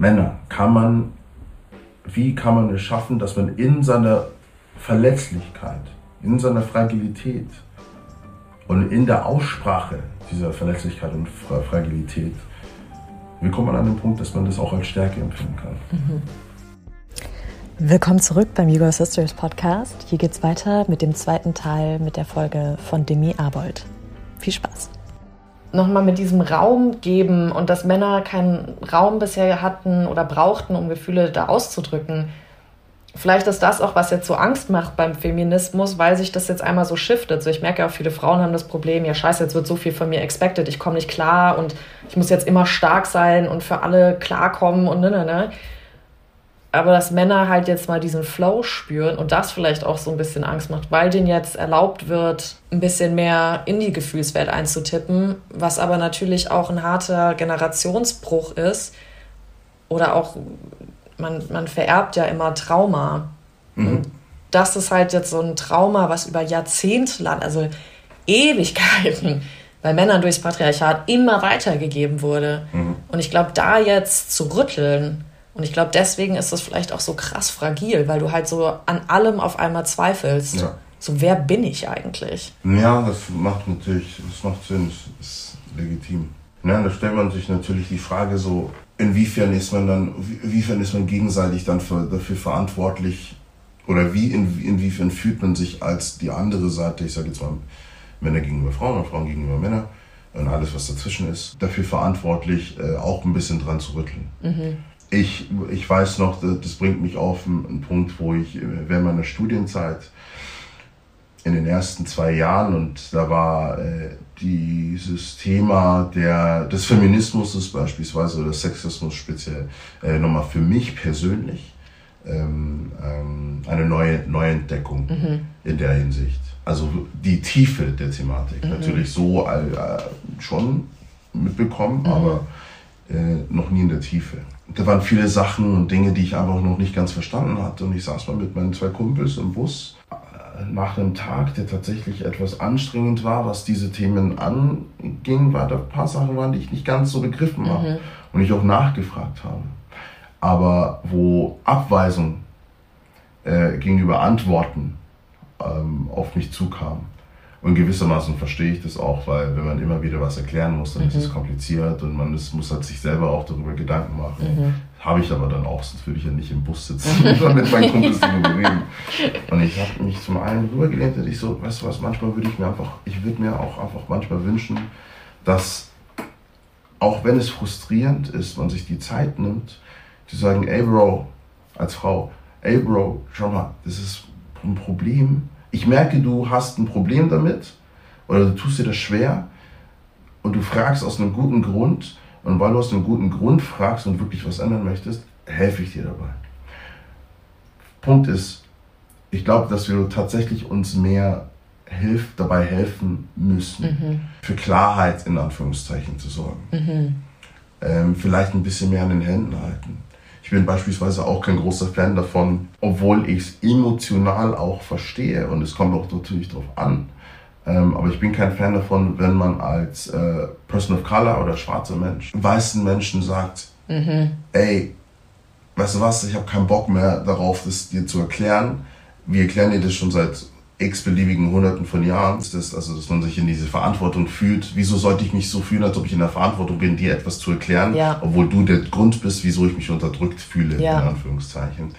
Männer, kann man, wie kann man es schaffen, dass man in seiner Verletzlichkeit, in seiner Fragilität und in der Aussprache dieser Verletzlichkeit und Fragilität, wie kommt man an den Punkt, dass man das auch als Stärke empfinden kann? Mhm. Willkommen zurück beim Yoga Sisters Podcast. Hier geht's weiter mit dem zweiten Teil mit der Folge von Demi Arbold. Viel Spaß nochmal mit diesem Raum geben und dass Männer keinen Raum bisher hatten oder brauchten, um Gefühle da auszudrücken. Vielleicht ist das auch, was jetzt so Angst macht beim Feminismus, weil sich das jetzt einmal so shiftet. So, ich merke auch, viele Frauen haben das Problem, ja scheiße, jetzt wird so viel von mir expected, ich komme nicht klar und ich muss jetzt immer stark sein und für alle klarkommen und ne, ne, ne aber dass Männer halt jetzt mal diesen Flow spüren und das vielleicht auch so ein bisschen Angst macht, weil denen jetzt erlaubt wird, ein bisschen mehr in die Gefühlswelt einzutippen, was aber natürlich auch ein harter Generationsbruch ist oder auch, man, man vererbt ja immer Trauma. Mhm. Das ist halt jetzt so ein Trauma, was über Jahrzehnte lang, also Ewigkeiten, bei Männern durchs Patriarchat immer weitergegeben wurde. Mhm. Und ich glaube, da jetzt zu rütteln, und ich glaube, deswegen ist das vielleicht auch so krass fragil, weil du halt so an allem auf einmal zweifelst. Ja. So, wer bin ich eigentlich? Ja, das macht natürlich, das macht Sinn, das ist legitim. Ja, da stellt man sich natürlich die Frage so, inwiefern ist man dann, inwiefern ist man gegenseitig dann für, dafür verantwortlich oder wie, in, inwiefern fühlt man sich als die andere Seite, ich sage jetzt mal Männer gegenüber Frauen und Frauen gegenüber Männern und alles, was dazwischen ist, dafür verantwortlich, äh, auch ein bisschen dran zu rütteln. Mhm ich, ich weiß noch, das bringt mich auf einen Punkt, wo ich während meiner Studienzeit in den ersten zwei Jahren und da war äh, dieses Thema der, des Feminismus beispielsweise oder Sexismus speziell äh, nochmal für mich persönlich ähm, ähm, eine neue Neuentdeckung mhm. in der Hinsicht. Also die Tiefe der Thematik. Mhm. Natürlich so äh, schon mitbekommen, mhm. aber äh, noch nie in der Tiefe da waren viele Sachen und Dinge, die ich einfach noch nicht ganz verstanden hatte. Und ich saß mal mit meinen zwei Kumpels im Bus äh, nach einem Tag, der tatsächlich etwas anstrengend war, was diese Themen anging, war da ein paar Sachen waren, die ich nicht ganz so begriffen habe mhm. und ich auch nachgefragt habe. Aber wo Abweisung äh, gegenüber Antworten ähm, auf mich zukam, und gewissermaßen verstehe ich das auch, weil wenn man immer wieder was erklären muss, dann mhm. ist es mhm. kompliziert und man ist, muss halt sich selber auch darüber Gedanken machen. Mhm. Habe ich aber dann auch, sonst würde ich ja nicht im Bus sitzen und mit meinen Kumpels darüber reden. Und ich habe mich zum einen rübergelehnt und ich so, weißt du was, manchmal würde ich mir einfach, ich würde mir auch einfach manchmal wünschen, dass auch wenn es frustrierend ist, man sich die Zeit nimmt, zu sagen, ey Bro, als Frau, ey Bro, schau mal, das ist ein Problem, ich merke, du hast ein Problem damit oder du tust dir das schwer und du fragst aus einem guten Grund und weil du aus einem guten Grund fragst und wirklich was ändern möchtest, helfe ich dir dabei. Punkt ist, ich glaube, dass wir tatsächlich uns mehr hilf, dabei helfen müssen, mhm. für Klarheit in Anführungszeichen zu sorgen. Mhm. Ähm, vielleicht ein bisschen mehr an den Händen halten. Ich bin beispielsweise auch kein großer Fan davon, obwohl ich es emotional auch verstehe und es kommt auch natürlich darauf an. Ähm, aber ich bin kein Fan davon, wenn man als äh, Person of Color oder schwarzer Mensch weißen Menschen sagt, mhm. ey, weißt du was, ich habe keinen Bock mehr darauf, das dir zu erklären. Wir erklären dir das schon seit x-beliebigen Hunderten von Jahren ist das, also dass man sich in diese Verantwortung fühlt. Wieso sollte ich mich so fühlen, als ob ich in der Verantwortung bin, dir etwas zu erklären, ja. obwohl du der Grund bist, wieso ich mich unterdrückt fühle, ja. in Anführungszeichen.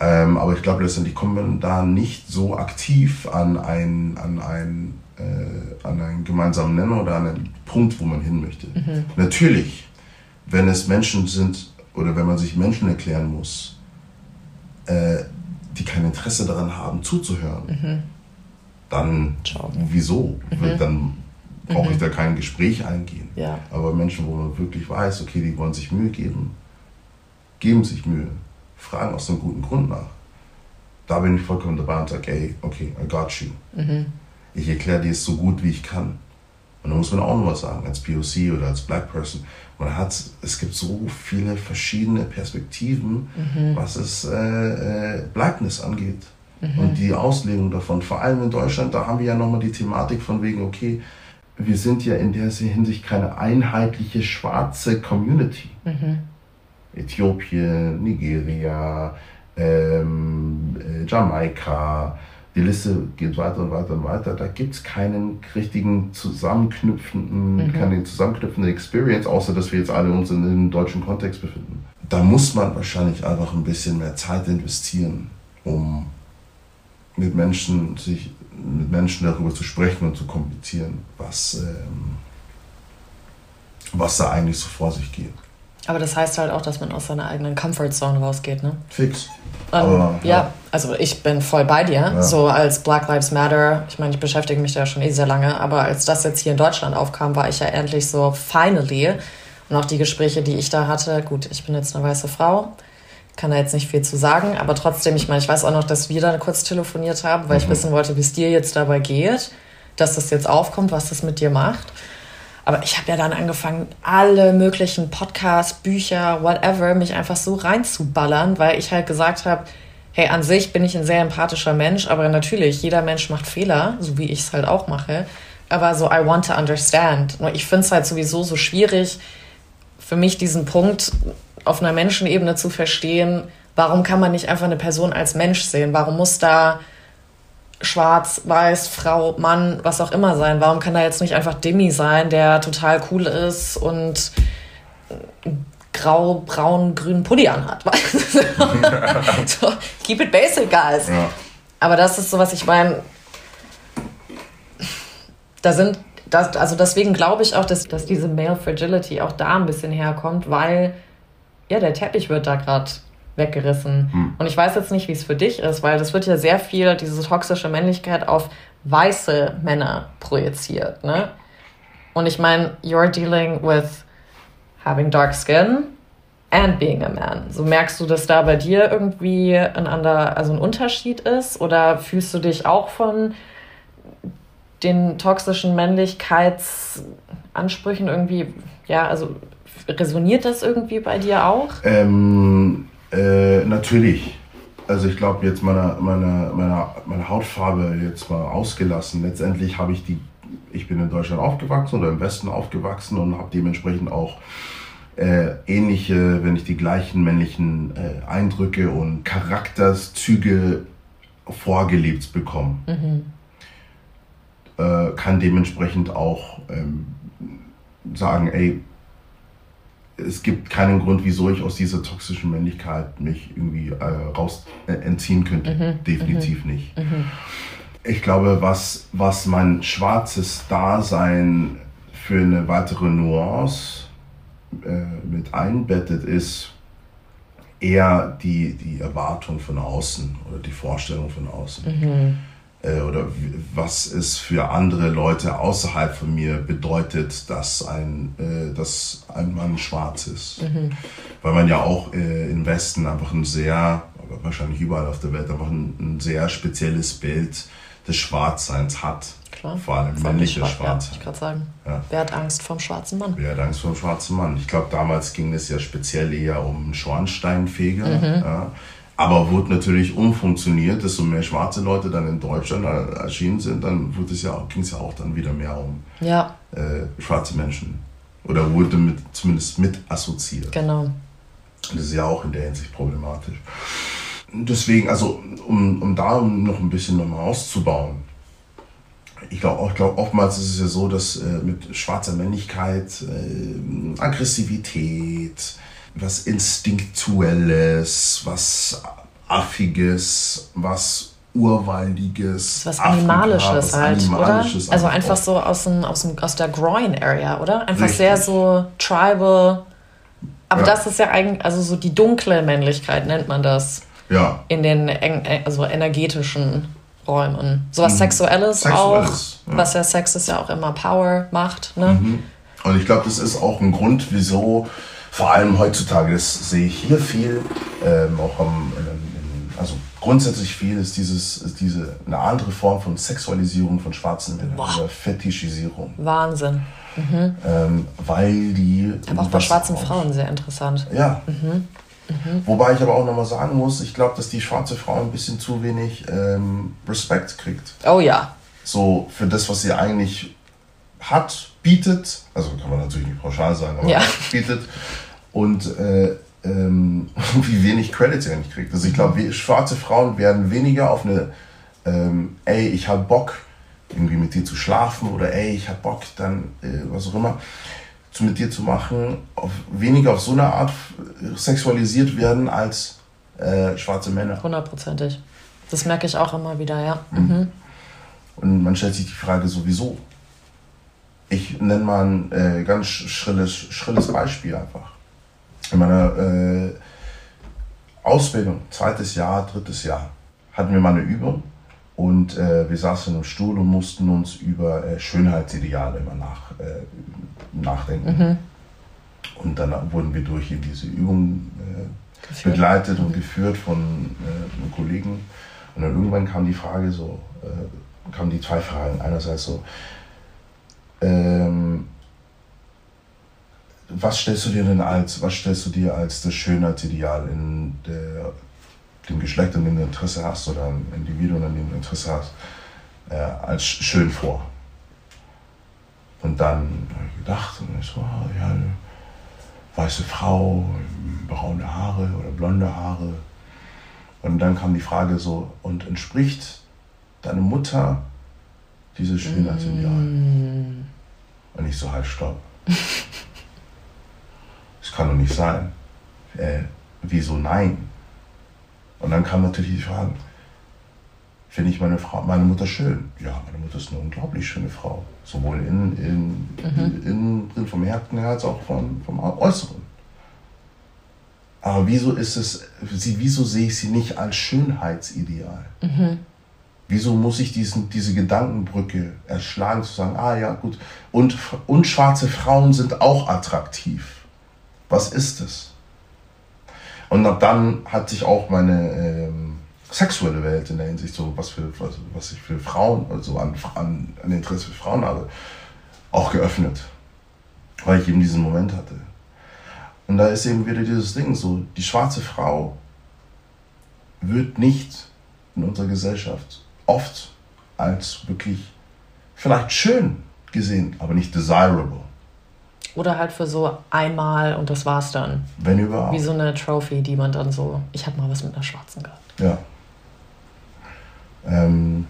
Ähm, aber ich glaube letztendlich kommen wir da nicht so aktiv an einen, an einen, äh, an einen gemeinsamen Nenner oder an einen Punkt, wo man hin möchte. Mhm. Natürlich, wenn es Menschen sind oder wenn man sich Menschen erklären muss, äh, die kein Interesse daran haben, zuzuhören, mhm dann Ciao. wieso? Mhm. Dann brauche ich mhm. da kein Gespräch eingehen. Ja. Aber Menschen, wo man wirklich weiß, okay, die wollen sich Mühe geben, geben sich Mühe, fragen aus einem guten Grund nach. Da bin ich vollkommen dabei und sage, ey, okay, I got you. Mhm. Ich erkläre dir es so gut, wie ich kann. Und da muss man auch noch was sagen, als POC oder als Black Person. Man hat, es gibt so viele verschiedene Perspektiven, mhm. was es äh, äh, Blackness angeht. Mhm. Und die Auslegung davon, vor allem in Deutschland, da haben wir ja nochmal die Thematik von wegen, okay, wir sind ja in der Hinsicht keine einheitliche schwarze Community. Mhm. Äthiopien, Nigeria, ähm, äh, Jamaika, die Liste geht weiter und weiter und weiter. Da gibt es keinen richtigen zusammenknüpfenden, mhm. keine zusammenknüpfende Experience, außer dass wir jetzt alle uns in einem deutschen Kontext befinden. Da muss man wahrscheinlich einfach ein bisschen mehr Zeit investieren, um mit Menschen sich mit Menschen darüber zu sprechen und zu kommunizieren, was, ähm, was da eigentlich so vor sich geht. Aber das heißt halt auch, dass man aus seiner eigenen Comfortzone rausgeht, ne? Fix. Ähm, Aber, ja. ja. also ich bin voll bei dir. Ja. So als Black Lives Matter, ich meine, ich beschäftige mich da schon eh sehr lange, aber als das jetzt hier in Deutschland aufkam, war ich ja endlich so finally. Und auch die Gespräche, die ich da hatte, gut, ich bin jetzt eine weiße Frau, kann da jetzt nicht viel zu sagen, aber trotzdem, ich meine, ich weiß auch noch, dass wir da kurz telefoniert haben, weil mhm. ich wissen wollte, wie es dir jetzt dabei geht, dass das jetzt aufkommt, was das mit dir macht. Aber ich habe ja dann angefangen, alle möglichen Podcasts, Bücher, whatever, mich einfach so reinzuballern, weil ich halt gesagt habe, hey, an sich bin ich ein sehr empathischer Mensch, aber natürlich, jeder Mensch macht Fehler, so wie ich es halt auch mache. Aber so, I want to understand. Nur ich finde es halt sowieso so schwierig, für mich diesen Punkt auf einer Menschenebene zu verstehen, warum kann man nicht einfach eine Person als Mensch sehen? Warum muss da schwarz, weiß, Frau, Mann, was auch immer sein. Warum kann da jetzt nicht einfach Demi sein, der total cool ist und grau, braun, grünen Pulli anhat? so, keep it basic, guys. Ja. Aber das ist so, was ich meine. Da sind, das, also deswegen glaube ich auch, dass, dass diese Male Fragility auch da ein bisschen herkommt, weil ja, der Teppich wird da gerade weggerissen. Hm. Und ich weiß jetzt nicht, wie es für dich ist, weil das wird ja sehr viel, diese toxische Männlichkeit auf weiße Männer projiziert. Ne? Und ich meine, you're dealing with having dark skin and being a man. So merkst du, dass da bei dir irgendwie ein anderer, also ein Unterschied ist? Oder fühlst du dich auch von den toxischen Männlichkeitsansprüchen irgendwie, ja, also resoniert das irgendwie bei dir auch? Ähm, äh, natürlich. Also ich glaube jetzt meine, meine, meine, meine Hautfarbe jetzt mal ausgelassen. Letztendlich habe ich die, ich bin in Deutschland aufgewachsen oder im Westen aufgewachsen und habe dementsprechend auch äh, ähnliche, wenn nicht die gleichen männlichen äh, Eindrücke und Charakterzüge vorgelebt bekommen. Mhm. Äh, kann dementsprechend auch ähm, sagen, ey, es gibt keinen Grund, wieso ich aus dieser toxischen Männlichkeit mich irgendwie äh, raus äh, entziehen könnte. Mhm. Definitiv mhm. nicht. Mhm. Ich glaube, was, was mein schwarzes Dasein für eine weitere Nuance äh, mit einbettet, ist eher die, die Erwartung von außen oder die Vorstellung von außen. Äh, oder was es für andere Leute außerhalb von mir bedeutet, dass ein, äh, dass ein Mann schwarz ist. Mhm. Weil man ja auch äh, im Westen einfach ein sehr, wahrscheinlich überall auf der Welt, einfach ein, ein sehr spezielles Bild des Schwarzseins hat. Klar. Vor allem männliche Schwarz. Ja, ich gerade sagen. Ja. Wer hat Angst vom schwarzen Mann? Wer hat Angst vom schwarzen Mann? Ich glaube, damals ging es ja speziell eher um Schornsteinfeger. Mhm. Ja. Aber wurde natürlich umfunktioniert, desto mehr schwarze Leute dann in Deutschland erschienen sind, dann ging es ja, ja auch dann wieder mehr um ja. äh, schwarze Menschen. Oder wurde mit, zumindest mit assoziiert. Genau. Das ist ja auch in der Hinsicht problematisch. Deswegen, also um, um da noch ein bisschen nochmal auszubauen, ich glaube glaub, oftmals ist es ja so, dass äh, mit schwarzer Männlichkeit äh, Aggressivität, was Instinktuelles, was Affiges, was Urwaldiges. Was Animalisches halt, Animalisches oder? Also einfach so aus, dem, aus, dem, aus der Groin-Area, oder? Einfach Richtig. sehr so tribal. Aber ja. das ist ja eigentlich, also so die dunkle Männlichkeit nennt man das. Ja. In den also energetischen Räumen. So was mhm. Sexuelles, Sexuelles auch. Ja. Was ja Sex ist ja auch immer Power, Macht, ne? Mhm. Und ich glaube, das ist auch ein Grund, wieso vor allem heutzutage, das sehe ich hier viel, ähm, auch am, also grundsätzlich viel ist dieses, ist diese eine andere Form von Sexualisierung von schwarzen Männern oder Fetischisierung. Wahnsinn. Mhm. Ähm, weil die. Aber auch bei schwarzen auch, Frauen sehr interessant. Ja. Mhm. Mhm. Wobei ich aber auch nochmal sagen muss, ich glaube, dass die schwarze Frau ein bisschen zu wenig ähm, Respekt kriegt. Oh ja. So für das, was sie eigentlich hat, bietet, also kann man natürlich nicht pauschal sagen, aber ja. bietet. Und äh, ähm, wie wenig Credit sie eigentlich kriegt. Also ich glaube, schwarze Frauen werden weniger auf eine, ähm, ey, ich habe Bock, irgendwie mit dir zu schlafen oder ey, ich habe Bock, dann äh, was auch immer, zu, mit dir zu machen, auf, weniger auf so eine Art sexualisiert werden als äh, schwarze Männer. Hundertprozentig. Das merke ich auch immer wieder, ja. Mhm. Mhm. Und man stellt sich die Frage sowieso. Ich nenne mal ein äh, ganz schrilles, schrilles Beispiel einfach in meiner äh, Ausbildung, zweites Jahr, drittes Jahr, hatten wir mal eine Übung und äh, wir saßen im Stuhl und mussten uns über äh, Schönheitsideale immer nach, äh, nachdenken. Mhm. Und dann wurden wir durch diese Übung äh, begleitet und geführt von einem Kollegen. Und dann irgendwann kam die Frage so, kamen die zwei Fragen. Einerseits so, ähm, was stellst du dir denn als, was stellst du dir als das Schönheitsideal in der, dem Geschlecht, an dem du Interesse hast oder ein Individuum, an dem du Interesse hast, äh, als schön vor? Und dann habe ich gedacht, und ich so, ah, ja, eine weiße Frau, braune Haare oder blonde Haare. Und dann kam die Frage so, und entspricht deine Mutter dieses Schönheitsideal? Mm. Und ich so, halt, stopp. Das kann doch nicht sein. Äh, wieso nein? Und dann kam natürlich die Frage, finde ich meine, Frau, meine Mutter schön? Ja, meine Mutter ist eine unglaublich schöne Frau. Sowohl in, in, mhm. in, in vom Herzen her als auch vom, vom Äußeren. Aber wieso ist es, wieso sehe ich sie nicht als Schönheitsideal? Mhm. Wieso muss ich diesen, diese Gedankenbrücke erschlagen, zu sagen, ah ja, gut, und, und schwarze Frauen sind auch attraktiv. Was ist es? Und ab dann hat sich auch meine ähm, sexuelle Welt in der Hinsicht, so was, für, was, was ich für Frauen, also an, an, an Interesse für Frauen habe, auch geöffnet. Weil ich eben diesen Moment hatte. Und da ist eben wieder dieses Ding, so die schwarze Frau wird nicht in unserer Gesellschaft oft als wirklich vielleicht schön gesehen, aber nicht desirable. Oder halt für so einmal und das war's dann. Wenn überhaupt. Wie so eine Trophy, die man dann so, ich habe mal was mit einer Schwarzen gehabt. Ja. Ähm,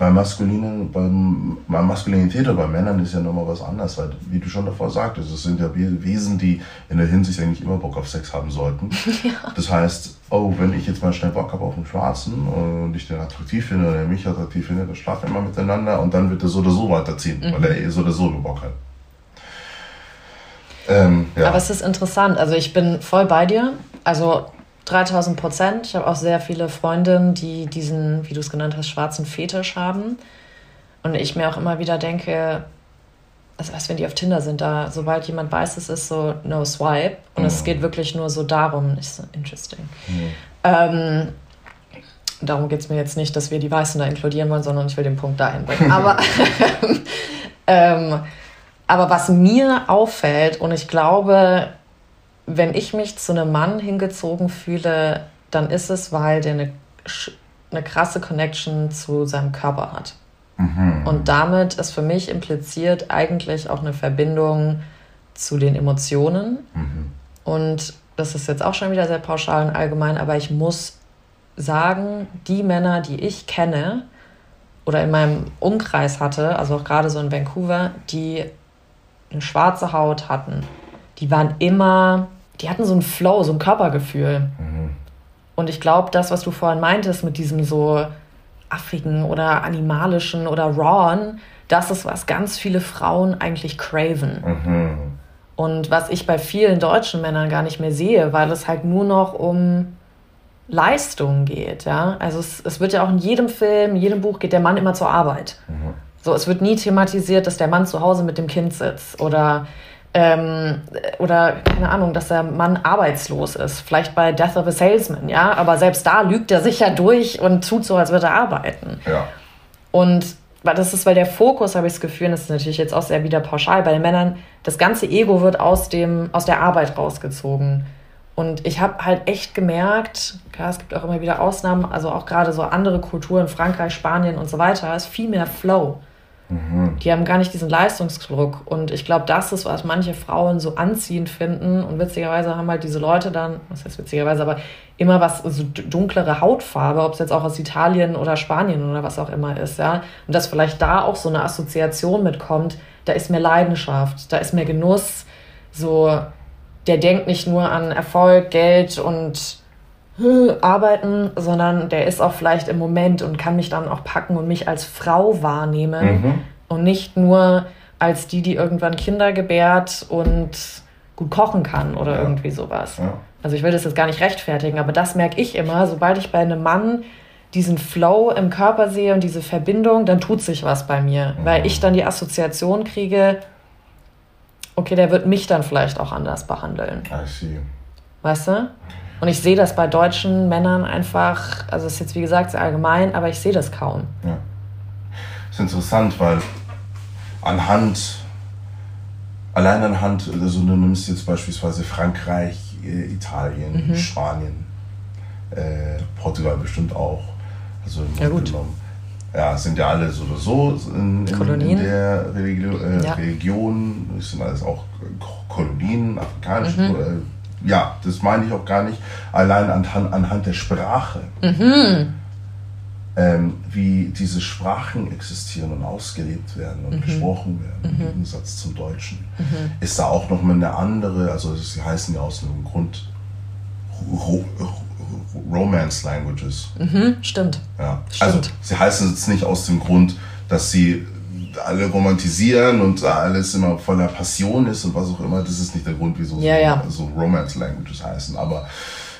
bei Maskulinen, beim, bei Maskulinität oder bei Männern ist ja nochmal was anderes, weil, wie du schon davor sagtest, es sind ja Wesen, die in der Hinsicht eigentlich immer Bock auf Sex haben sollten. Ja. Das heißt, oh, wenn ich jetzt mal schnell Bock habe auf einen Schwarzen und ich den attraktiv finde oder er mich attraktiv finde, dann schlafen wir mal miteinander und dann wird er so oder so weiterziehen, mhm. weil er eh so oder so Bock hat. Ähm, ja. Aber es ist interessant. Also ich bin voll bei dir. Also 3000 Prozent. Ich habe auch sehr viele Freundinnen, die diesen, wie du es genannt hast, schwarzen Fetisch haben. Und ich mir auch immer wieder denke, also was, wenn die auf Tinder sind, da, sobald jemand weiß, es ist so no swipe und mhm. es geht wirklich nur so darum, ist so interesting. Mhm. Ähm, darum geht es mir jetzt nicht, dass wir die Weißen da inkludieren wollen, sondern ich will den Punkt da einbringen. Aber ähm, aber was mir auffällt, und ich glaube, wenn ich mich zu einem Mann hingezogen fühle, dann ist es, weil der eine, eine krasse Connection zu seinem Körper hat. Mhm. Und damit ist für mich impliziert eigentlich auch eine Verbindung zu den Emotionen. Mhm. Und das ist jetzt auch schon wieder sehr pauschal und allgemein, aber ich muss sagen, die Männer, die ich kenne oder in meinem Umkreis hatte, also auch gerade so in Vancouver, die eine schwarze Haut hatten, die waren immer, die hatten so einen Flow, so ein Körpergefühl. Mhm. Und ich glaube, das, was du vorhin meintest mit diesem so affigen oder animalischen oder rawen, das ist, was ganz viele Frauen eigentlich craven. Mhm. Und was ich bei vielen deutschen Männern gar nicht mehr sehe, weil es halt nur noch um Leistung geht. Ja? Also es, es wird ja auch in jedem Film, in jedem Buch geht der Mann immer zur Arbeit. Mhm. So, es wird nie thematisiert, dass der Mann zu Hause mit dem Kind sitzt oder ähm, oder keine Ahnung, dass der Mann arbeitslos ist. Vielleicht bei Death of a Salesman, ja. Aber selbst da lügt er sich ja durch und tut so, als würde er arbeiten. Ja. Und das ist, weil der Fokus, habe ich das Gefühl, das ist natürlich jetzt auch sehr wieder pauschal bei den Männern, das ganze Ego wird aus, dem, aus der Arbeit rausgezogen. Und ich habe halt echt gemerkt, klar, es gibt auch immer wieder Ausnahmen, also auch gerade so andere Kulturen, Frankreich, Spanien und so weiter, ist viel mehr Flow. Die haben gar nicht diesen Leistungsdruck. Und ich glaube, das ist, was manche Frauen so anziehend finden. Und witzigerweise haben halt diese Leute dann, was heißt witzigerweise, aber immer was, so dunklere Hautfarbe, ob es jetzt auch aus Italien oder Spanien oder was auch immer ist, ja. Und dass vielleicht da auch so eine Assoziation mitkommt, da ist mehr Leidenschaft, da ist mehr Genuss, so, der denkt nicht nur an Erfolg, Geld und arbeiten, sondern der ist auch vielleicht im Moment und kann mich dann auch packen und mich als Frau wahrnehmen mhm. und nicht nur als die, die irgendwann Kinder gebärt und gut kochen kann oder ja. irgendwie sowas. Ja. Also ich will das jetzt gar nicht rechtfertigen, aber das merke ich immer, sobald ich bei einem Mann diesen Flow im Körper sehe und diese Verbindung, dann tut sich was bei mir, mhm. weil ich dann die Assoziation kriege, okay, der wird mich dann vielleicht auch anders behandeln. I see. Weißt du? Und ich sehe das bei deutschen Männern einfach, also es ist jetzt wie gesagt sehr allgemein, aber ich sehe das kaum. Ja. Das ist interessant, weil anhand, allein anhand, also du nimmst jetzt beispielsweise Frankreich, äh, Italien, mhm. Spanien, äh, Portugal bestimmt auch. Also im ja, gut. Genommen. Ja, sind ja alle so oder so in, in, in der Religion, äh, ja. Religion, das sind alles auch Kolonien, afrikanische mhm. Ja, das meine ich auch gar nicht, allein anhand, anhand der Sprache. Mhm. Ähm, wie diese Sprachen existieren und ausgelebt werden und mhm. gesprochen werden, mhm. im Gegensatz zum Deutschen, mhm. ist da auch nochmal eine andere, also sie heißen ja aus einem Grund Ro Romance Languages. Mhm, stimmt. Ja. Stimmt. Also sie heißen es nicht aus dem Grund, dass sie alle romantisieren und alles immer voller Passion ist und was auch immer, das ist nicht der Grund, wieso ja, so, ja. so Romance Languages heißen. Aber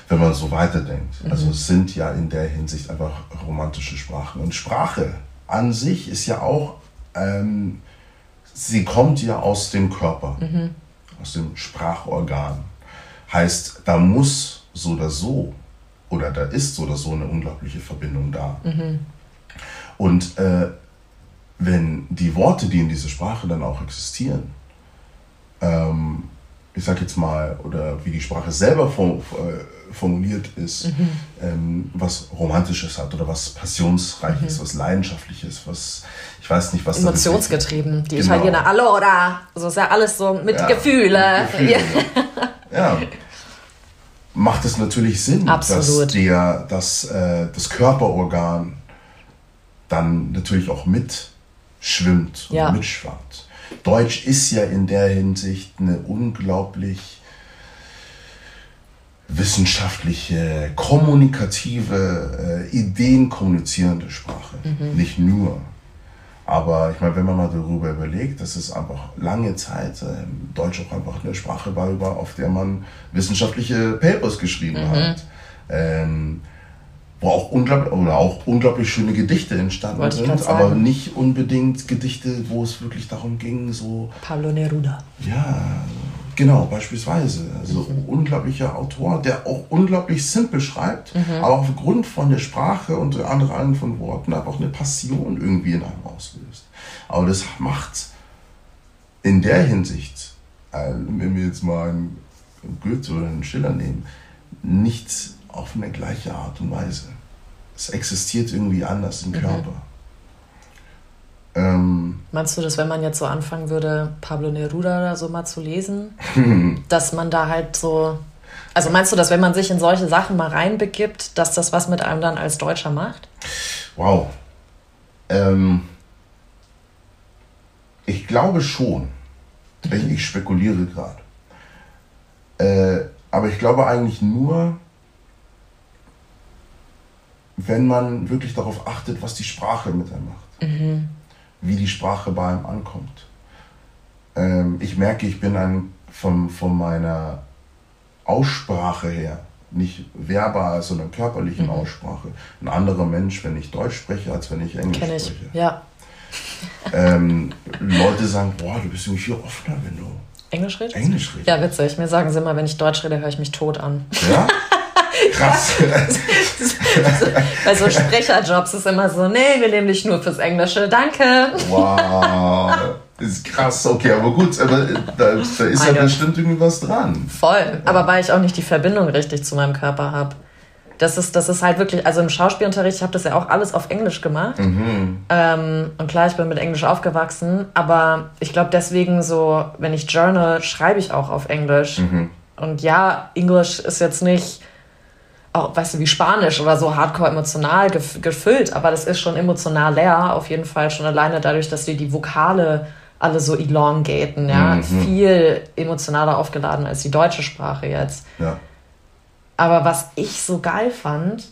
wenn man so weiterdenkt, mhm. also es sind ja in der Hinsicht einfach romantische Sprachen. Und Sprache an sich ist ja auch, ähm, sie kommt ja aus dem Körper, mhm. aus dem Sprachorgan. Heißt, da muss so oder so, oder da ist so oder so eine unglaubliche Verbindung da. Mhm. Und äh, wenn die Worte, die in dieser Sprache dann auch existieren, ähm, ich sag jetzt mal, oder wie die Sprache selber äh, formuliert ist, mhm. ähm, was Romantisches hat oder was Passionsreiches, mhm. was Leidenschaftliches, was, ich weiß nicht, was Emotionsgetrieben. Die genau. Italiener, allora, so ist ja alles so mit ja, Gefühle. Mit Gefühle. ja. Macht es natürlich Sinn, Absolut. dass der, dass, äh, das Körperorgan dann natürlich auch mit schwimmt und ja. mitschwappt. Deutsch ist ja in der Hinsicht eine unglaublich wissenschaftliche, kommunikative, äh, ideenkommunizierende Sprache. Mhm. Nicht nur. Aber ich meine, wenn man mal darüber überlegt, dass es einfach lange Zeit äh, Deutsch auch einfach eine Sprache war, auf der man wissenschaftliche Papers geschrieben mhm. hat. Ähm, wo auch unglaublich, oder auch unglaublich schöne Gedichte entstanden Wollte sind, aber nicht unbedingt Gedichte, wo es wirklich darum ging, so. Pablo Neruda. Ja, genau, beispielsweise. Also mhm. unglaublicher Autor, der auch unglaublich simpel schreibt, mhm. aber aufgrund von der Sprache und anderen Arten von Worten einfach eine Passion irgendwie in einem auslöst. Aber das macht in der Hinsicht, äh, wenn wir jetzt mal einen Goethe oder einen Schiller nehmen, nichts auf eine gleiche Art und Weise. Es existiert irgendwie anders im mhm. Körper. Ähm, Meinst du, dass wenn man jetzt so anfangen würde, Pablo Neruda oder so mal zu lesen, dass man da halt so. Also meinst du, dass wenn man sich in solche Sachen mal reinbegibt, dass das was mit einem dann als Deutscher macht? Wow. Ähm, ich glaube schon. Ich, ich spekuliere gerade. Äh, aber ich glaube eigentlich nur, wenn man wirklich darauf achtet, was die Sprache mit einem macht. Mhm. Wie die Sprache bei einem ankommt. Ähm, ich merke, ich bin ein, von, von meiner Aussprache her, nicht verbal, sondern körperlichen mhm. Aussprache, ein anderer Mensch, wenn ich Deutsch spreche, als wenn ich Englisch Kenn ich. spreche. Ja. ähm, Leute sagen, boah, du bist irgendwie viel offener, wenn du Englisch redest? Englisch redest. Ja, witzig. Mir sagen sie immer, wenn ich Deutsch rede, höre ich mich tot an. Ja? Krass. Bei so Sprecherjobs ist immer so, nee, wir nehmen dich nur fürs Englische, danke. Wow. Ist krass, okay, aber gut, aber da, da ist ja bestimmt irgendwas dran. Voll, aber weil ich auch nicht die Verbindung richtig zu meinem Körper habe. Das ist, das ist halt wirklich, also im Schauspielunterricht, ich habe das ja auch alles auf Englisch gemacht. Mhm. Ähm, und klar, ich bin mit Englisch aufgewachsen, aber ich glaube deswegen so, wenn ich journal, schreibe ich auch auf Englisch. Mhm. Und ja, Englisch ist jetzt nicht, auch, weißt du, wie Spanisch oder so hardcore emotional gefüllt, aber das ist schon emotional leer, auf jeden Fall schon alleine dadurch, dass die die Vokale alle so elongaten, ja, mhm. viel emotionaler aufgeladen als die deutsche Sprache jetzt. Ja. Aber was ich so geil fand,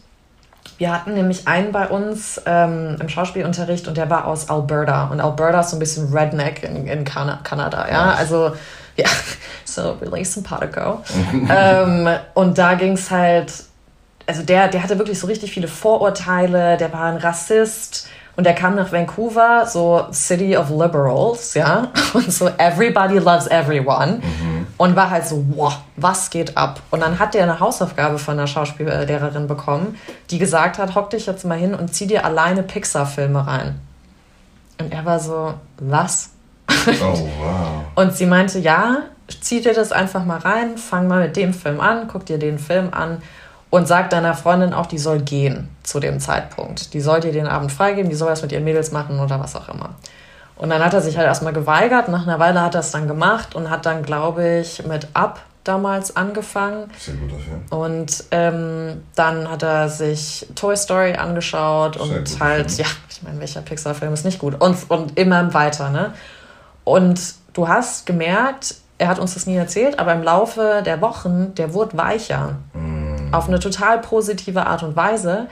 wir hatten nämlich einen bei uns ähm, im Schauspielunterricht und der war aus Alberta. Und Alberta ist so ein bisschen Redneck in, in Kana Kanada, ja. Nice. Also, ja, so really simpatico. ähm, und da ging es halt, also der, der hatte wirklich so richtig viele Vorurteile, der war ein Rassist und er kam nach Vancouver, so City of Liberals, ja, und so Everybody loves everyone. Mhm. Und war halt so, wow, was geht ab? Und dann hat er eine Hausaufgabe von einer Schauspiellehrerin bekommen, die gesagt hat, hock dich jetzt mal hin und zieh dir alleine Pixar-Filme rein. Und er war so, was? Oh, wow. und sie meinte, ja, zieh dir das einfach mal rein, fang mal mit dem Film an, guck dir den Film an und sagt deiner Freundin auch, die soll gehen zu dem Zeitpunkt. Die soll dir den Abend freigeben, die soll was mit ihren Mädels machen oder was auch immer. Und dann hat er sich halt erstmal geweigert. Nach einer Weile hat er es dann gemacht und hat dann, glaube ich, mit Up damals angefangen. Sehr guter Film. Und ähm, dann hat er sich Toy Story angeschaut Sehr und halt, Film. ja, ich meine, welcher Pixar-Film ist nicht gut? Und, und immer weiter, ne? Und du hast gemerkt, er hat uns das nie erzählt, aber im Laufe der Wochen, der wurde weicher. Mm auf eine total positive Art und Weise,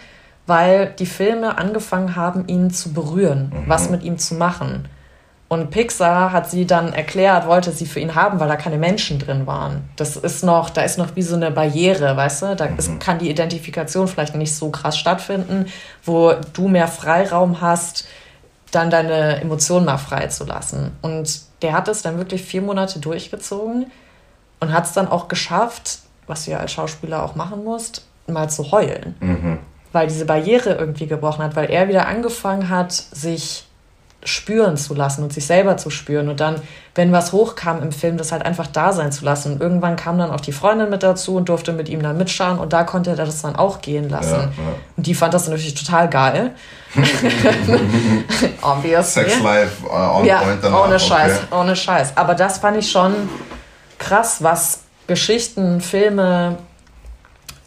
weil die Filme angefangen haben, ihn zu berühren, mhm. was mit ihm zu machen. Und Pixar hat sie dann erklärt, wollte sie für ihn haben, weil da keine Menschen drin waren. Das ist noch, da ist noch wie so eine Barriere, weißt du? Da mhm. ist, kann die Identifikation vielleicht nicht so krass stattfinden, wo du mehr Freiraum hast, dann deine Emotionen mal freizulassen. Und der hat es dann wirklich vier Monate durchgezogen und hat es dann auch geschafft, was du ja als Schauspieler auch machen musst, mal zu heulen. Mhm. Weil diese Barriere irgendwie gebrochen hat, weil er wieder angefangen hat, sich spüren zu lassen und sich selber zu spüren. Und dann, wenn was hochkam im Film, das halt einfach da sein zu lassen. Und irgendwann kam dann auch die Freundin mit dazu und durfte mit ihm dann mitschauen und da konnte er das dann auch gehen lassen. Ja, ja. Und die fand das natürlich total geil. Obvious. Sex Life uh, on ja, point danach. Ohne Scheiß, okay. ohne Scheiß. Aber das fand ich schon krass, was Geschichten, Filme,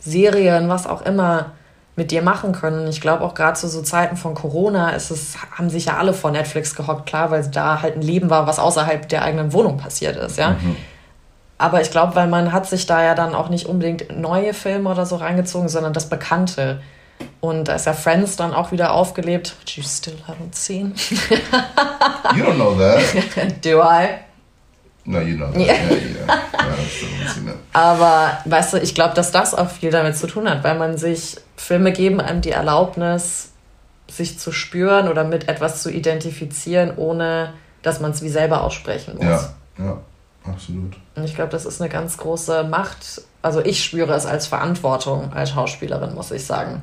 Serien, was auch immer mit dir machen können. Ich glaube auch gerade zu so Zeiten von Corona ist es, haben sich ja alle vor Netflix gehockt, klar, weil da halt ein Leben war, was außerhalb der eigenen Wohnung passiert ist, ja. Mhm. Aber ich glaube, weil man hat sich da ja dann auch nicht unbedingt neue Filme oder so reingezogen, sondern das Bekannte. Und da ist ja Friends dann auch wieder aufgelebt, which you still haven't seen. you don't know that. Do I? Na, you know that. Ja, ja. Aber weißt du, ich glaube, dass das auch viel damit zu tun hat, weil man sich, Filme geben einem die Erlaubnis, sich zu spüren oder mit etwas zu identifizieren, ohne dass man es wie selber aussprechen muss. Ja, ja, absolut. Und ich glaube, das ist eine ganz große Macht. Also ich spüre es als Verantwortung als Schauspielerin, muss ich sagen.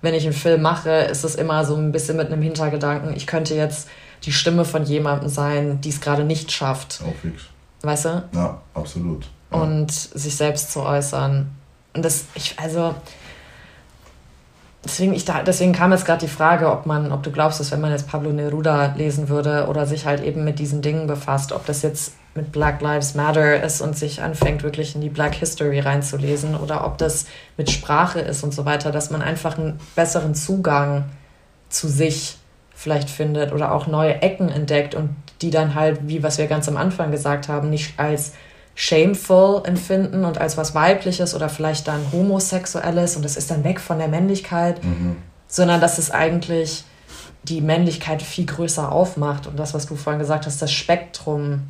Wenn ich einen Film mache, ist es immer so ein bisschen mit einem Hintergedanken, ich könnte jetzt die Stimme von jemandem sein, die es gerade nicht schafft. Auf fix Weißt du? Ja, absolut. Ja. Und sich selbst zu äußern. Und das, ich, also, deswegen, ich da, deswegen kam jetzt gerade die Frage, ob man, ob du glaubst, dass wenn man jetzt Pablo Neruda lesen würde oder sich halt eben mit diesen Dingen befasst, ob das jetzt mit Black Lives Matter ist und sich anfängt, wirklich in die Black History reinzulesen oder ob das mit Sprache ist und so weiter, dass man einfach einen besseren Zugang zu sich vielleicht findet oder auch neue Ecken entdeckt und die dann halt, wie was wir ganz am Anfang gesagt haben, nicht als shameful empfinden und als was weibliches oder vielleicht dann homosexuelles und es ist dann weg von der Männlichkeit, mhm. sondern dass es eigentlich die Männlichkeit viel größer aufmacht und das, was du vorhin gesagt hast, das Spektrum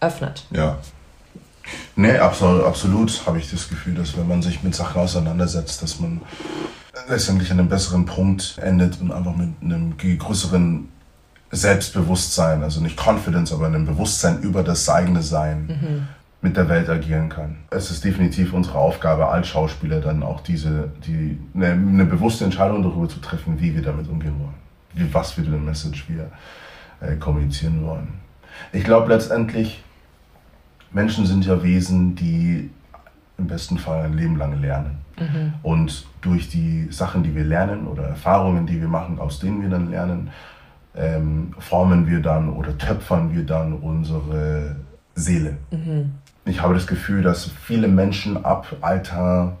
öffnet. Ja. Nee, absolut, absolut habe ich das Gefühl, dass wenn man sich mit Sachen auseinandersetzt, dass man letztendlich an einem besseren Punkt endet und einfach mit einem größeren Selbstbewusstsein, also nicht Confidence, aber ein Bewusstsein über das eigene Sein mhm. mit der Welt agieren kann. Es ist definitiv unsere Aufgabe als Schauspieler dann auch diese, die, eine, eine bewusste Entscheidung darüber zu treffen, wie wir damit umgehen wollen, wie, was für eine Message wir äh, kommunizieren wollen. Ich glaube letztendlich, Menschen sind ja Wesen, die im besten Fall ein Leben lang lernen. Mhm. Und durch die Sachen, die wir lernen oder Erfahrungen, die wir machen, aus denen wir dann lernen, ähm, formen wir dann oder töpfern wir dann unsere Seele. Mhm. Ich habe das Gefühl, dass viele Menschen ab Alter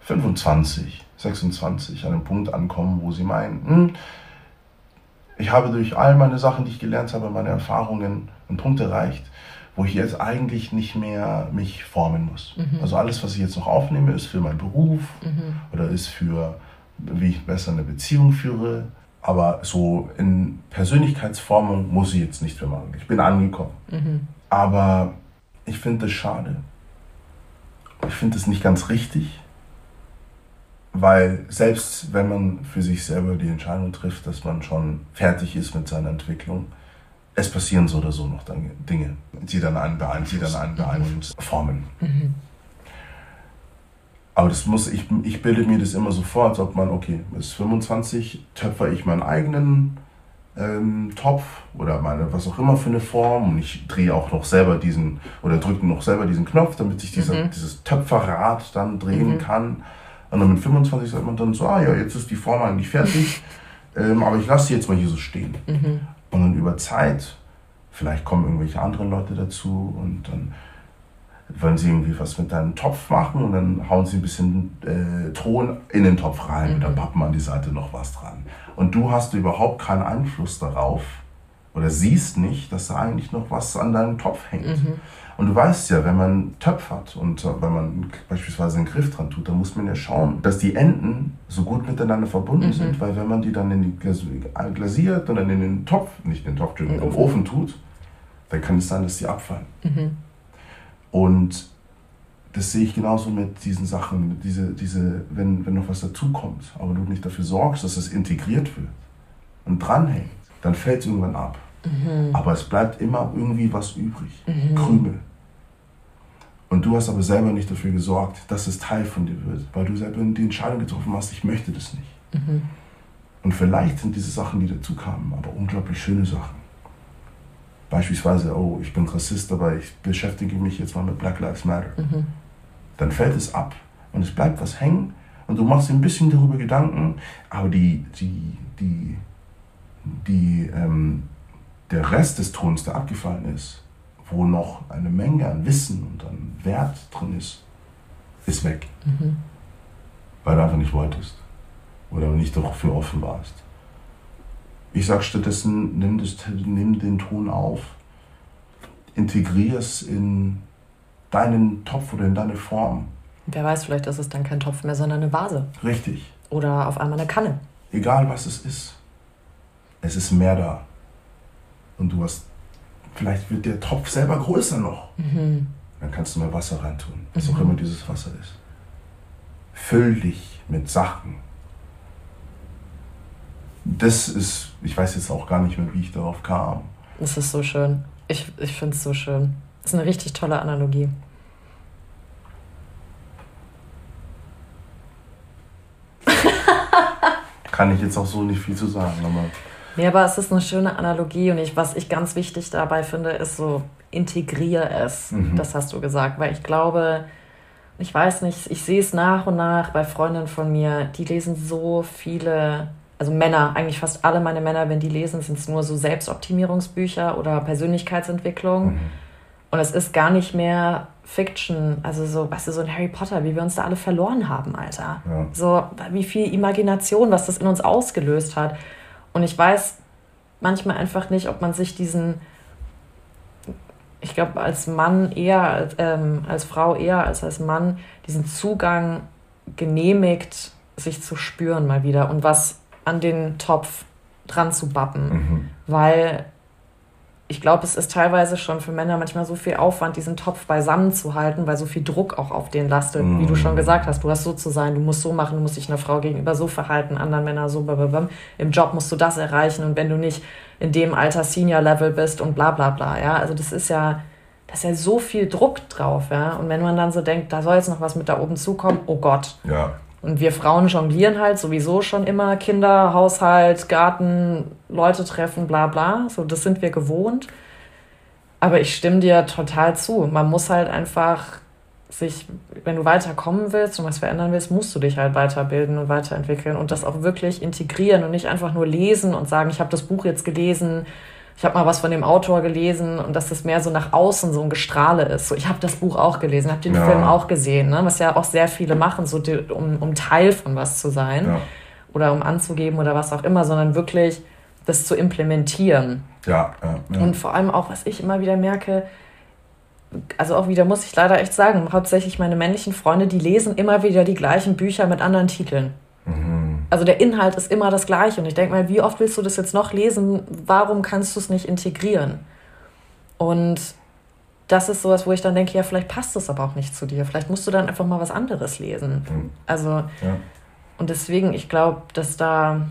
25, 26 an einem Punkt ankommen, wo sie meinen, hm, ich habe durch all meine Sachen, die ich gelernt habe, meine Erfahrungen, einen Punkt erreicht, wo ich jetzt eigentlich nicht mehr mich formen muss. Mhm. Also alles, was ich jetzt noch aufnehme, ist für meinen Beruf mhm. oder ist für, wie ich besser eine Beziehung führe. Aber so in Persönlichkeitsformung muss ich jetzt nicht mehr machen. Ich bin angekommen. Mhm. Aber ich finde das schade. Ich finde es nicht ganz richtig, weil selbst wenn man für sich selber die Entscheidung trifft, dass man schon fertig ist mit seiner Entwicklung, es passieren so oder so noch Dinge, die dann einen beeinflussen, einen beeinflussen, formen. Mhm. Aber das muss, ich, ich bilde mir das immer so vor, als ob man, okay, bis 25 töpfer ich meinen eigenen ähm, Topf oder meine, was auch immer für eine Form und ich drehe auch noch selber diesen oder drücke noch selber diesen Knopf, damit sich dieser, mhm. dieses Töpferrad dann drehen mhm. kann. Und dann mit 25 sagt man dann so, ah ja, jetzt ist die Form eigentlich fertig, ähm, aber ich lasse sie jetzt mal hier so stehen. Mhm. Und dann über Zeit, vielleicht kommen irgendwelche anderen Leute dazu und dann wollen sie irgendwie was mit deinem Topf machen und dann hauen sie ein bisschen äh, Ton in den Topf rein mhm. und dann pappen an die Seite noch was dran. Und du hast überhaupt keinen Einfluss darauf oder siehst nicht, dass da eigentlich noch was an deinem Topf hängt. Mhm. Und du weißt ja, wenn man töpfert und äh, wenn man beispielsweise einen Griff dran tut, dann muss man ja schauen, dass die Enden so gut miteinander verbunden mhm. sind, weil wenn man die dann in die glasiert und dann in den Topf, nicht in den Topf, in den Ofen. Ofen tut, dann kann es sein, dass die abfallen. Mhm. Und das sehe ich genauso mit diesen Sachen, diese, diese, wenn, wenn noch was dazukommt, aber du nicht dafür sorgst, dass es integriert wird und dranhängt, dann fällt es irgendwann ab. Mhm. Aber es bleibt immer irgendwie was übrig. Mhm. Krümel. Und du hast aber selber nicht dafür gesorgt, dass es Teil von dir wird, weil du selber die Entscheidung getroffen hast, ich möchte das nicht. Mhm. Und vielleicht sind diese Sachen, die dazu kamen, aber unglaublich schöne Sachen. Beispielsweise, oh, ich bin Rassist, aber ich beschäftige mich jetzt mal mit Black Lives Matter. Mhm. Dann fällt es ab und es bleibt was hängen und du machst dir ein bisschen darüber Gedanken, aber die, die, die, die ähm, der Rest des Tons, der abgefallen ist, wo noch eine Menge an Wissen und an Wert drin ist, ist weg. Mhm. Weil du einfach nicht wolltest oder nicht dafür offen warst. Ich sage stattdessen, nimm, das, nimm den Ton auf, integrier es in deinen Topf oder in deine Form. Wer weiß, vielleicht ist es dann kein Topf mehr, sondern eine Vase. Richtig. Oder auf einmal eine Kanne. Egal was es ist. Es ist mehr da und du hast, vielleicht wird der Topf selber größer noch. Mhm. Dann kannst du mehr Wasser reintun, was mhm. auch immer dieses Wasser ist. Füll dich mit Sachen. Das ist, ich weiß jetzt auch gar nicht mehr, wie ich darauf kam. Das ist so schön. Ich, ich finde es so schön. Das ist eine richtig tolle Analogie. Kann ich jetzt auch so nicht viel zu sagen, aber. Ja, aber es ist eine schöne Analogie und ich, was ich ganz wichtig dabei finde, ist so, integriere es. Mhm. Das hast du gesagt, weil ich glaube, ich weiß nicht, ich sehe es nach und nach bei Freundinnen von mir, die lesen so viele, also Männer, eigentlich fast alle meine Männer, wenn die lesen, sind es nur so Selbstoptimierungsbücher oder Persönlichkeitsentwicklung. Mhm. Und es ist gar nicht mehr Fiction, also so, weißt du, so ein Harry Potter, wie wir uns da alle verloren haben, Alter. Ja. So, wie viel Imagination, was das in uns ausgelöst hat. Und ich weiß manchmal einfach nicht, ob man sich diesen, ich glaube, als Mann eher, ähm, als Frau eher als als Mann, diesen Zugang genehmigt, sich zu spüren mal wieder und was an den Topf dran zu bappen. Mhm. Weil ich glaube, es ist teilweise schon für Männer manchmal so viel Aufwand, diesen Topf beisammen zu halten, weil so viel Druck auch auf den lastet, mm. wie du schon mm. gesagt hast. Du hast so zu sein, du musst so machen, du musst dich einer Frau gegenüber so verhalten, anderen Männern so, blablabla. im Job musst du das erreichen und wenn du nicht in dem Alter Senior-Level bist und bla bla bla, ja, also das ist ja, da ist ja so viel Druck drauf, ja, und wenn man dann so denkt, da soll jetzt noch was mit da oben zukommen, oh Gott. Ja. Und wir Frauen jonglieren halt sowieso schon immer Kinder, Haushalt, Garten, Leute treffen, bla bla. So, das sind wir gewohnt. Aber ich stimme dir total zu. Man muss halt einfach sich, wenn du weiterkommen willst und was verändern willst, musst du dich halt weiterbilden und weiterentwickeln und das auch wirklich integrieren und nicht einfach nur lesen und sagen, ich habe das Buch jetzt gelesen, ich habe mal was von dem Autor gelesen und dass das mehr so nach außen so ein Gestrahle ist. So, ich habe das Buch auch gelesen, habe den ja. Film auch gesehen, ne? was ja auch sehr viele machen, so die, um, um Teil von was zu sein ja. oder um anzugeben oder was auch immer, sondern wirklich das zu implementieren. Ja, ja, Und vor allem auch, was ich immer wieder merke, also auch wieder muss ich leider echt sagen, hauptsächlich meine männlichen Freunde, die lesen immer wieder die gleichen Bücher mit anderen Titeln. Mhm. Also der Inhalt ist immer das gleiche. Und ich denke mal, wie oft willst du das jetzt noch lesen? Warum kannst du es nicht integrieren? Und das ist sowas, wo ich dann denke, ja, vielleicht passt es aber auch nicht zu dir. Vielleicht musst du dann einfach mal was anderes lesen. Mhm. Also, ja. und deswegen, ich glaube, dass da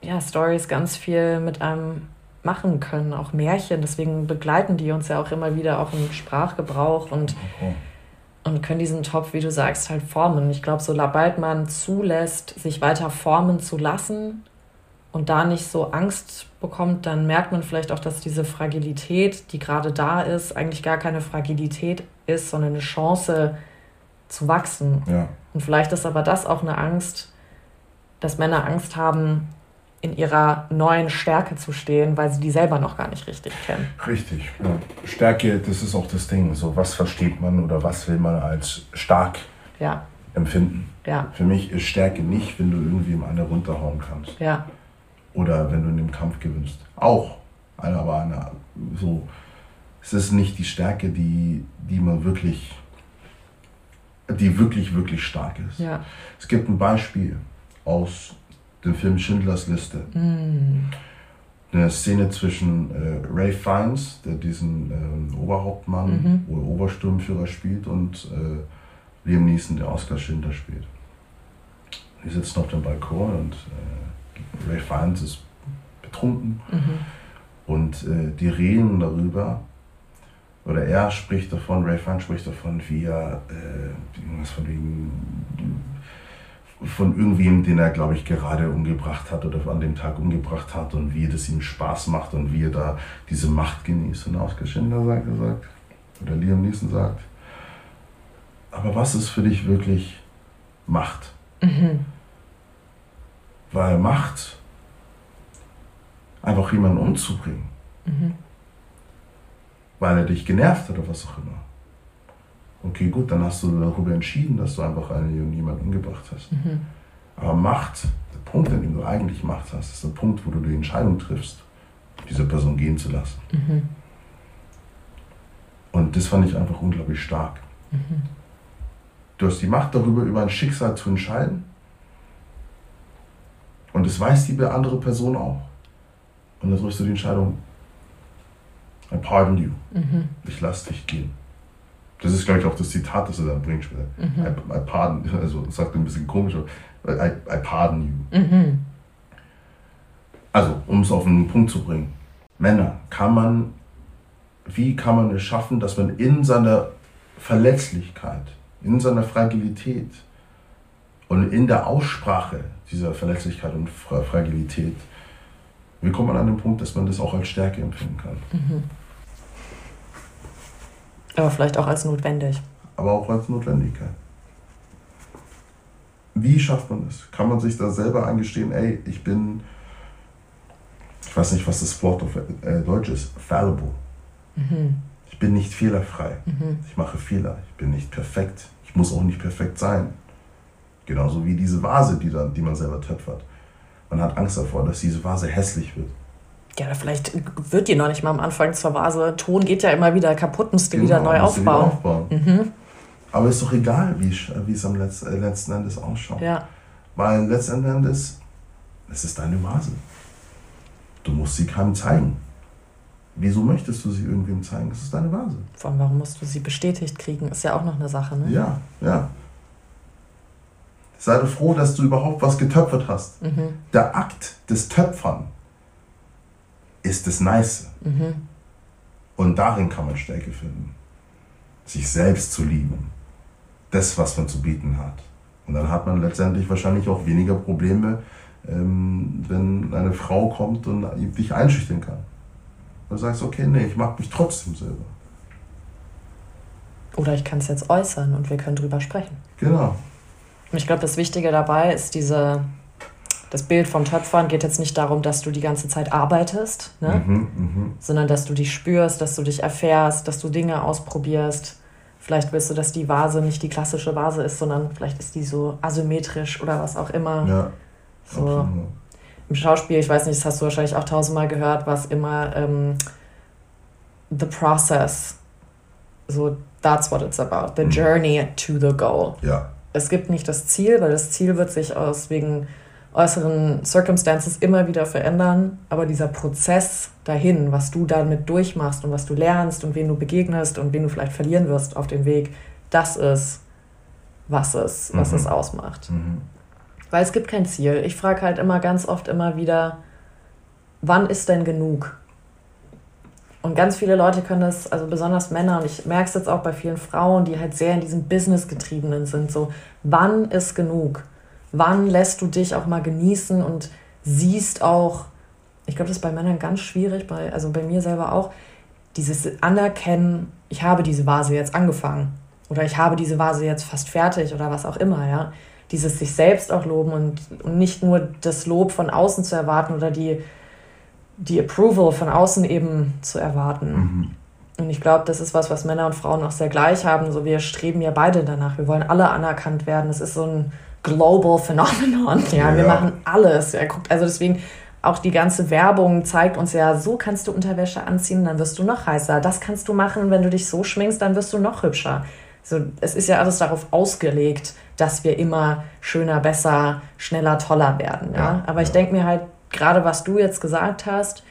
ja, Stories ganz viel mit einem machen können, auch Märchen. Deswegen begleiten die uns ja auch immer wieder auch im Sprachgebrauch und, okay. Und können diesen Topf, wie du sagst, halt formen. Ich glaube, sobald man zulässt, sich weiter formen zu lassen und da nicht so Angst bekommt, dann merkt man vielleicht auch, dass diese Fragilität, die gerade da ist, eigentlich gar keine Fragilität ist, sondern eine Chance zu wachsen. Ja. Und vielleicht ist aber das auch eine Angst, dass Männer Angst haben, in ihrer neuen Stärke zu stehen, weil sie die selber noch gar nicht richtig kennen. Richtig. Ja. Stärke, das ist auch das Ding. So, was versteht man oder was will man als stark ja. empfinden? Ja. Für mich ist Stärke nicht, wenn du irgendwie im anderen runterhauen kannst. Ja. Oder wenn du in dem Kampf gewinnst. Auch. Aber eine, so, es ist nicht die Stärke, die, die man wirklich, die wirklich, wirklich stark ist. Ja. Es gibt ein Beispiel aus den Film Schindlers Liste. Mm. Eine Szene zwischen äh, Ray Fiennes, der diesen äh, Oberhauptmann mhm. oder Obersturmführer spielt, und äh, Liam Neeson, der Oscar Schindler spielt. Die sitzen auf dem Balkon und äh, Ray Fiennes ist betrunken mhm. und äh, die reden darüber, oder er spricht davon, Ray Fiennes spricht davon, wie er äh, irgendwas von wegen von irgendwem, den er, glaube ich, gerade umgebracht hat oder an dem Tag umgebracht hat und wie das ihm Spaß macht und wie er da diese Macht genießt. Und Oscar Schindler sagt, gesagt, oder Liam Neeson sagt, aber was ist für dich wirklich Macht? Mhm. Weil Macht, einfach jemanden umzubringen, mhm. weil er dich genervt hat oder was auch immer Okay, gut, dann hast du darüber entschieden, dass du einfach einen, jemanden umgebracht hast. Mhm. Aber Macht, der Punkt, an dem du eigentlich Macht hast, ist der Punkt, wo du die Entscheidung triffst, diese Person gehen zu lassen. Mhm. Und das fand ich einfach unglaublich stark. Mhm. Du hast die Macht darüber, über ein Schicksal zu entscheiden. Und das weiß die andere Person auch. Und dann triffst du die Entscheidung, I pardon you. Mhm. Ich lasse dich gehen. Das ist, glaube ich, auch das Zitat, das er dann bringt später. Mhm. I, I, pardon, also sagt ein bisschen komisch, aber I, I pardon you. Mhm. Also, um es auf den Punkt zu bringen. Männer, kann man, wie kann man es schaffen, dass man in seiner Verletzlichkeit, in seiner Fragilität und in der Aussprache dieser Verletzlichkeit und Fragilität, wie kommt man an den Punkt, dass man das auch als Stärke empfinden kann? Mhm. Aber vielleicht auch als notwendig. Aber auch als Notwendigkeit. Wie schafft man das? Kann man sich da selber eingestehen, ey, ich bin, ich weiß nicht, was das Wort auf äh, Deutsch ist, fallible. Mhm. Ich bin nicht fehlerfrei. Mhm. Ich mache Fehler. Ich bin nicht perfekt. Ich muss auch nicht perfekt sein. Genauso wie diese Vase, die, dann, die man selber töpfert. Man hat Angst davor, dass diese Vase hässlich wird ja, vielleicht wird die noch nicht mal am Anfang zur Vase. Ton geht ja immer wieder kaputt, musst du genau, wieder neu aufbauen. Wieder aufbauen. Mhm. Aber ist doch egal, wie es am Letz-, äh, letzten Endes ausschaut. Ja. Weil letzten Endes, es ist deine Vase. Du musst sie keinem zeigen. Wieso möchtest du sie irgendwem zeigen? Es ist deine Vase. Vor allem, warum musst du sie bestätigt kriegen? Ist ja auch noch eine Sache, ne? Ja, ja. Sei froh, dass du überhaupt was getöpfert hast. Mhm. Der Akt des Töpfern ist das Nice. Mhm. Und darin kann man Stärke finden. Sich selbst zu lieben. Das, was man zu bieten hat. Und dann hat man letztendlich wahrscheinlich auch weniger Probleme, ähm, wenn eine Frau kommt und dich einschüchtern kann. Du sagst, okay, nee, ich mag mich trotzdem selber. Oder ich kann es jetzt äußern und wir können drüber sprechen. Genau. Und ich glaube, das Wichtige dabei ist diese, das Bild vom Töpfern geht jetzt nicht darum, dass du die ganze Zeit arbeitest, ne? Mhm, mh. sondern dass du dich spürst, dass du dich erfährst, dass du Dinge ausprobierst. Vielleicht willst du, dass die Vase nicht die klassische Vase ist, sondern vielleicht ist die so asymmetrisch oder was auch immer. Ja. So. Absolut. Im Schauspiel, ich weiß nicht, das hast du wahrscheinlich auch tausendmal gehört, was immer ähm, the process. So, that's what it's about. The mhm. journey to the goal. Ja. Es gibt nicht das Ziel, weil das Ziel wird sich aus wegen äußeren Circumstances immer wieder verändern, aber dieser Prozess dahin, was du damit durchmachst und was du lernst und wen du begegnest und wen du vielleicht verlieren wirst auf dem Weg, das ist, was es, was mhm. es ausmacht. Mhm. Weil es gibt kein Ziel. Ich frage halt immer ganz oft immer wieder, wann ist denn genug? Und ganz viele Leute können das, also besonders Männer, und ich merke es jetzt auch bei vielen Frauen, die halt sehr in diesem Business-getriebenen sind, so, wann ist genug? Wann lässt du dich auch mal genießen und siehst auch, ich glaube, das ist bei Männern ganz schwierig, bei, also bei mir selber auch, dieses Anerkennen, ich habe diese Vase jetzt angefangen oder ich habe diese Vase jetzt fast fertig oder was auch immer, ja. Dieses sich selbst auch loben und, und nicht nur das Lob von außen zu erwarten oder die, die Approval von außen eben zu erwarten. Mhm. Und ich glaube, das ist was, was Männer und Frauen auch sehr gleich haben. So, wir streben ja beide danach. Wir wollen alle anerkannt werden. Es ist so ein, Global Phenomenon. Ja, ja. wir machen alles. Ja, guckt, also deswegen auch die ganze Werbung zeigt uns ja, so kannst du Unterwäsche anziehen, dann wirst du noch heißer. Das kannst du machen, wenn du dich so schminkst, dann wirst du noch hübscher. So, es ist ja alles darauf ausgelegt, dass wir immer schöner, besser, schneller, toller werden. Ja? ja Aber ich denke mir halt, gerade was du jetzt gesagt hast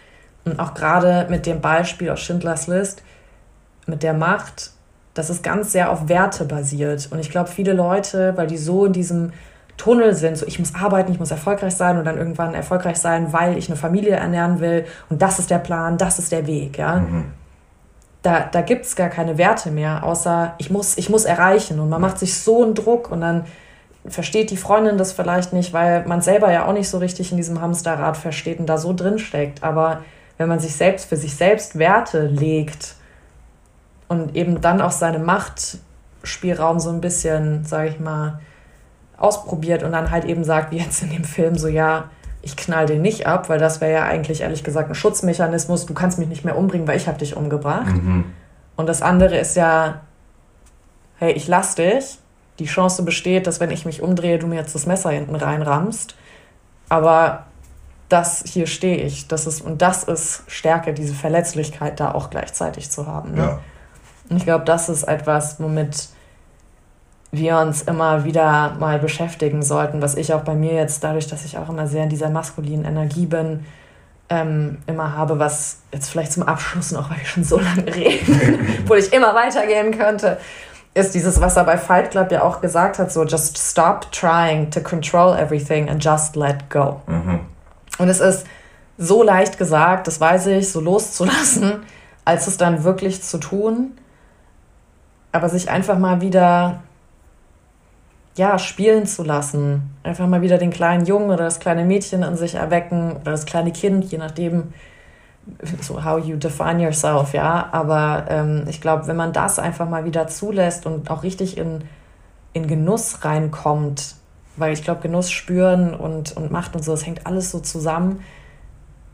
und auch gerade mit dem Beispiel aus Schindlers List, mit der Macht, das ist ganz sehr auf Werte basiert. Und ich glaube, viele Leute, weil die so in diesem Tunnel sind, so ich muss arbeiten, ich muss erfolgreich sein und dann irgendwann erfolgreich sein, weil ich eine Familie ernähren will und das ist der Plan, das ist der Weg, ja. Mhm. Da, da gibt es gar keine Werte mehr, außer ich muss, ich muss erreichen und man macht sich so einen Druck und dann versteht die Freundin das vielleicht nicht, weil man selber ja auch nicht so richtig in diesem Hamsterrad versteht und da so drin steckt. Aber wenn man sich selbst für sich selbst Werte legt, und eben dann auch seine Machtspielraum so ein bisschen, sage ich mal, ausprobiert und dann halt eben sagt, wie jetzt in dem Film, so ja, ich knall den nicht ab, weil das wäre ja eigentlich ehrlich gesagt ein Schutzmechanismus, du kannst mich nicht mehr umbringen, weil ich habe dich umgebracht. Mhm. Und das andere ist ja, hey, ich lass dich. Die Chance besteht, dass wenn ich mich umdrehe, du mir jetzt das Messer hinten reinrammst. Aber das hier stehe ich. Das ist, und das ist Stärke, diese Verletzlichkeit da auch gleichzeitig zu haben. Ne? Ja. Und ich glaube, das ist etwas, womit wir uns immer wieder mal beschäftigen sollten, was ich auch bei mir jetzt, dadurch, dass ich auch immer sehr in dieser maskulinen Energie bin, ähm, immer habe, was jetzt vielleicht zum Abschluss noch, weil wir schon so lange reden, wo ich immer weitergehen könnte, ist dieses, was er bei Fight Club ja auch gesagt hat, so just stop trying to control everything and just let go. Mhm. Und es ist so leicht gesagt, das weiß ich, so loszulassen, als es dann wirklich zu tun aber sich einfach mal wieder ja, spielen zu lassen. Einfach mal wieder den kleinen Jungen oder das kleine Mädchen in sich erwecken oder das kleine Kind, je nachdem, so how you define yourself, ja. Aber ähm, ich glaube, wenn man das einfach mal wieder zulässt und auch richtig in, in Genuss reinkommt, weil ich glaube, Genuss spüren und, und Macht und so, das hängt alles so zusammen.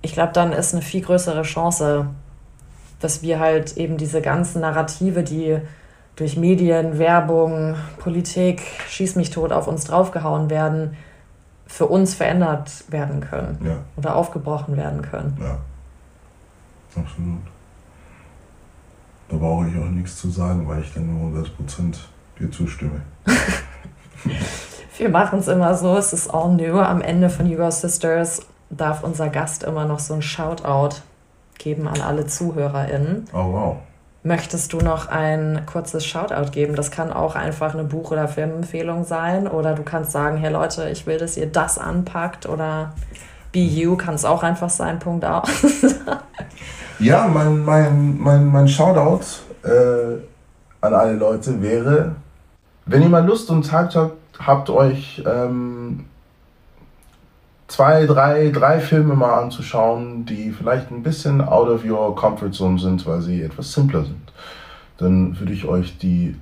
Ich glaube, dann ist eine viel größere Chance, dass wir halt eben diese ganzen Narrative, die durch Medien, Werbung, Politik, schieß mich tot auf uns draufgehauen werden, für uns verändert werden können ja. oder aufgebrochen werden können. Ja, absolut. Da brauche ich auch nichts zu sagen, weil ich dann nur 100% dir zustimme. Wir machen es immer so, es ist all new. Am Ende von You Go Sisters darf unser Gast immer noch so ein Shoutout geben an alle ZuhörerInnen. Oh wow. Möchtest du noch ein kurzes Shoutout geben? Das kann auch einfach eine Buch- oder Filmempfehlung sein. Oder du kannst sagen, hey Leute, ich will, dass ihr das anpackt. Oder Be You kann es auch einfach sein, Punkt aus. ja, mein, mein, mein, mein Shoutout äh, an alle Leute wäre, wenn ihr mal Lust und Zeit habt, habt euch ähm, zwei, drei, drei Filme mal anzuschauen, die vielleicht ein bisschen out of your comfort zone sind, weil sie etwas simpler sind. dann würde ich euch die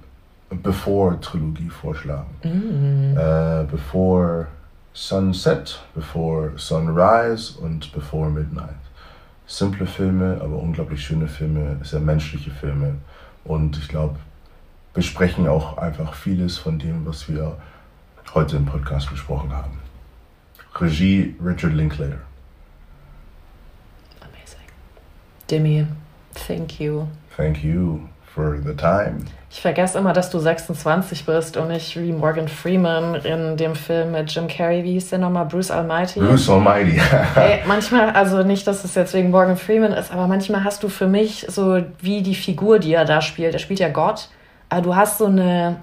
Before-Trilogie vorschlagen. Mm. Äh, Before Sunset, Before Sunrise und Before Midnight. Simple Filme, aber unglaublich schöne Filme, sehr menschliche Filme. Und ich glaube, besprechen auch einfach vieles von dem, was wir heute im Podcast besprochen haben. Regie Richard Linklater. Amazing. Demi, thank you. Thank you for the time. Ich vergesse immer, dass du 26 bist und nicht wie Morgan Freeman in dem Film mit Jim Carrey, wie hieß der nochmal? Bruce Almighty. Bruce Almighty. Ey, manchmal, also nicht, dass es jetzt wegen Morgan Freeman ist, aber manchmal hast du für mich so wie die Figur, die er da spielt. Er spielt ja Gott, aber du hast so eine,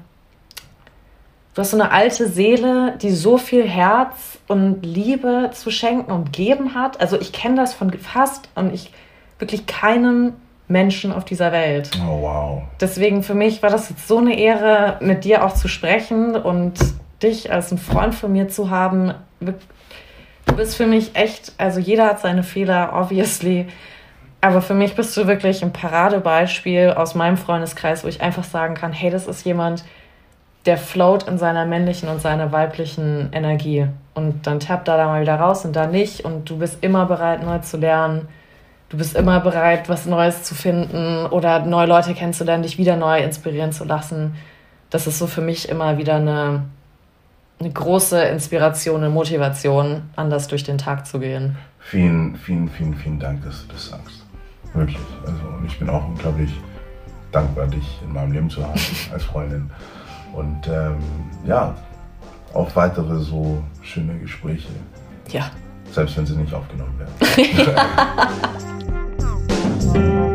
du hast so eine alte Seele, die so viel Herz und Liebe zu schenken und geben hat. Also ich kenne das von fast und ich wirklich keinem Menschen auf dieser Welt. Oh, wow. Deswegen für mich war das jetzt so eine Ehre, mit dir auch zu sprechen und dich als einen Freund von mir zu haben. Du bist für mich echt, also jeder hat seine Fehler, obviously. Aber für mich bist du wirklich ein Paradebeispiel aus meinem Freundeskreis, wo ich einfach sagen kann, hey, das ist jemand, der float in seiner männlichen und seiner weiblichen Energie. Und dann tappt er da mal wieder raus und da nicht. Und du bist immer bereit, neu zu lernen du bist immer bereit, was Neues zu finden oder neue Leute kennenzulernen, dich wieder neu inspirieren zu lassen. Das ist so für mich immer wieder eine, eine große Inspiration, eine Motivation, anders durch den Tag zu gehen. Vielen, vielen, vielen, vielen Dank, dass du das sagst. Wirklich. Also, und ich bin auch unglaublich dankbar, dich in meinem Leben zu haben als Freundin. Und ähm, ja, auch weitere so schöne Gespräche. Ja. Selbst wenn sie nicht aufgenommen werden.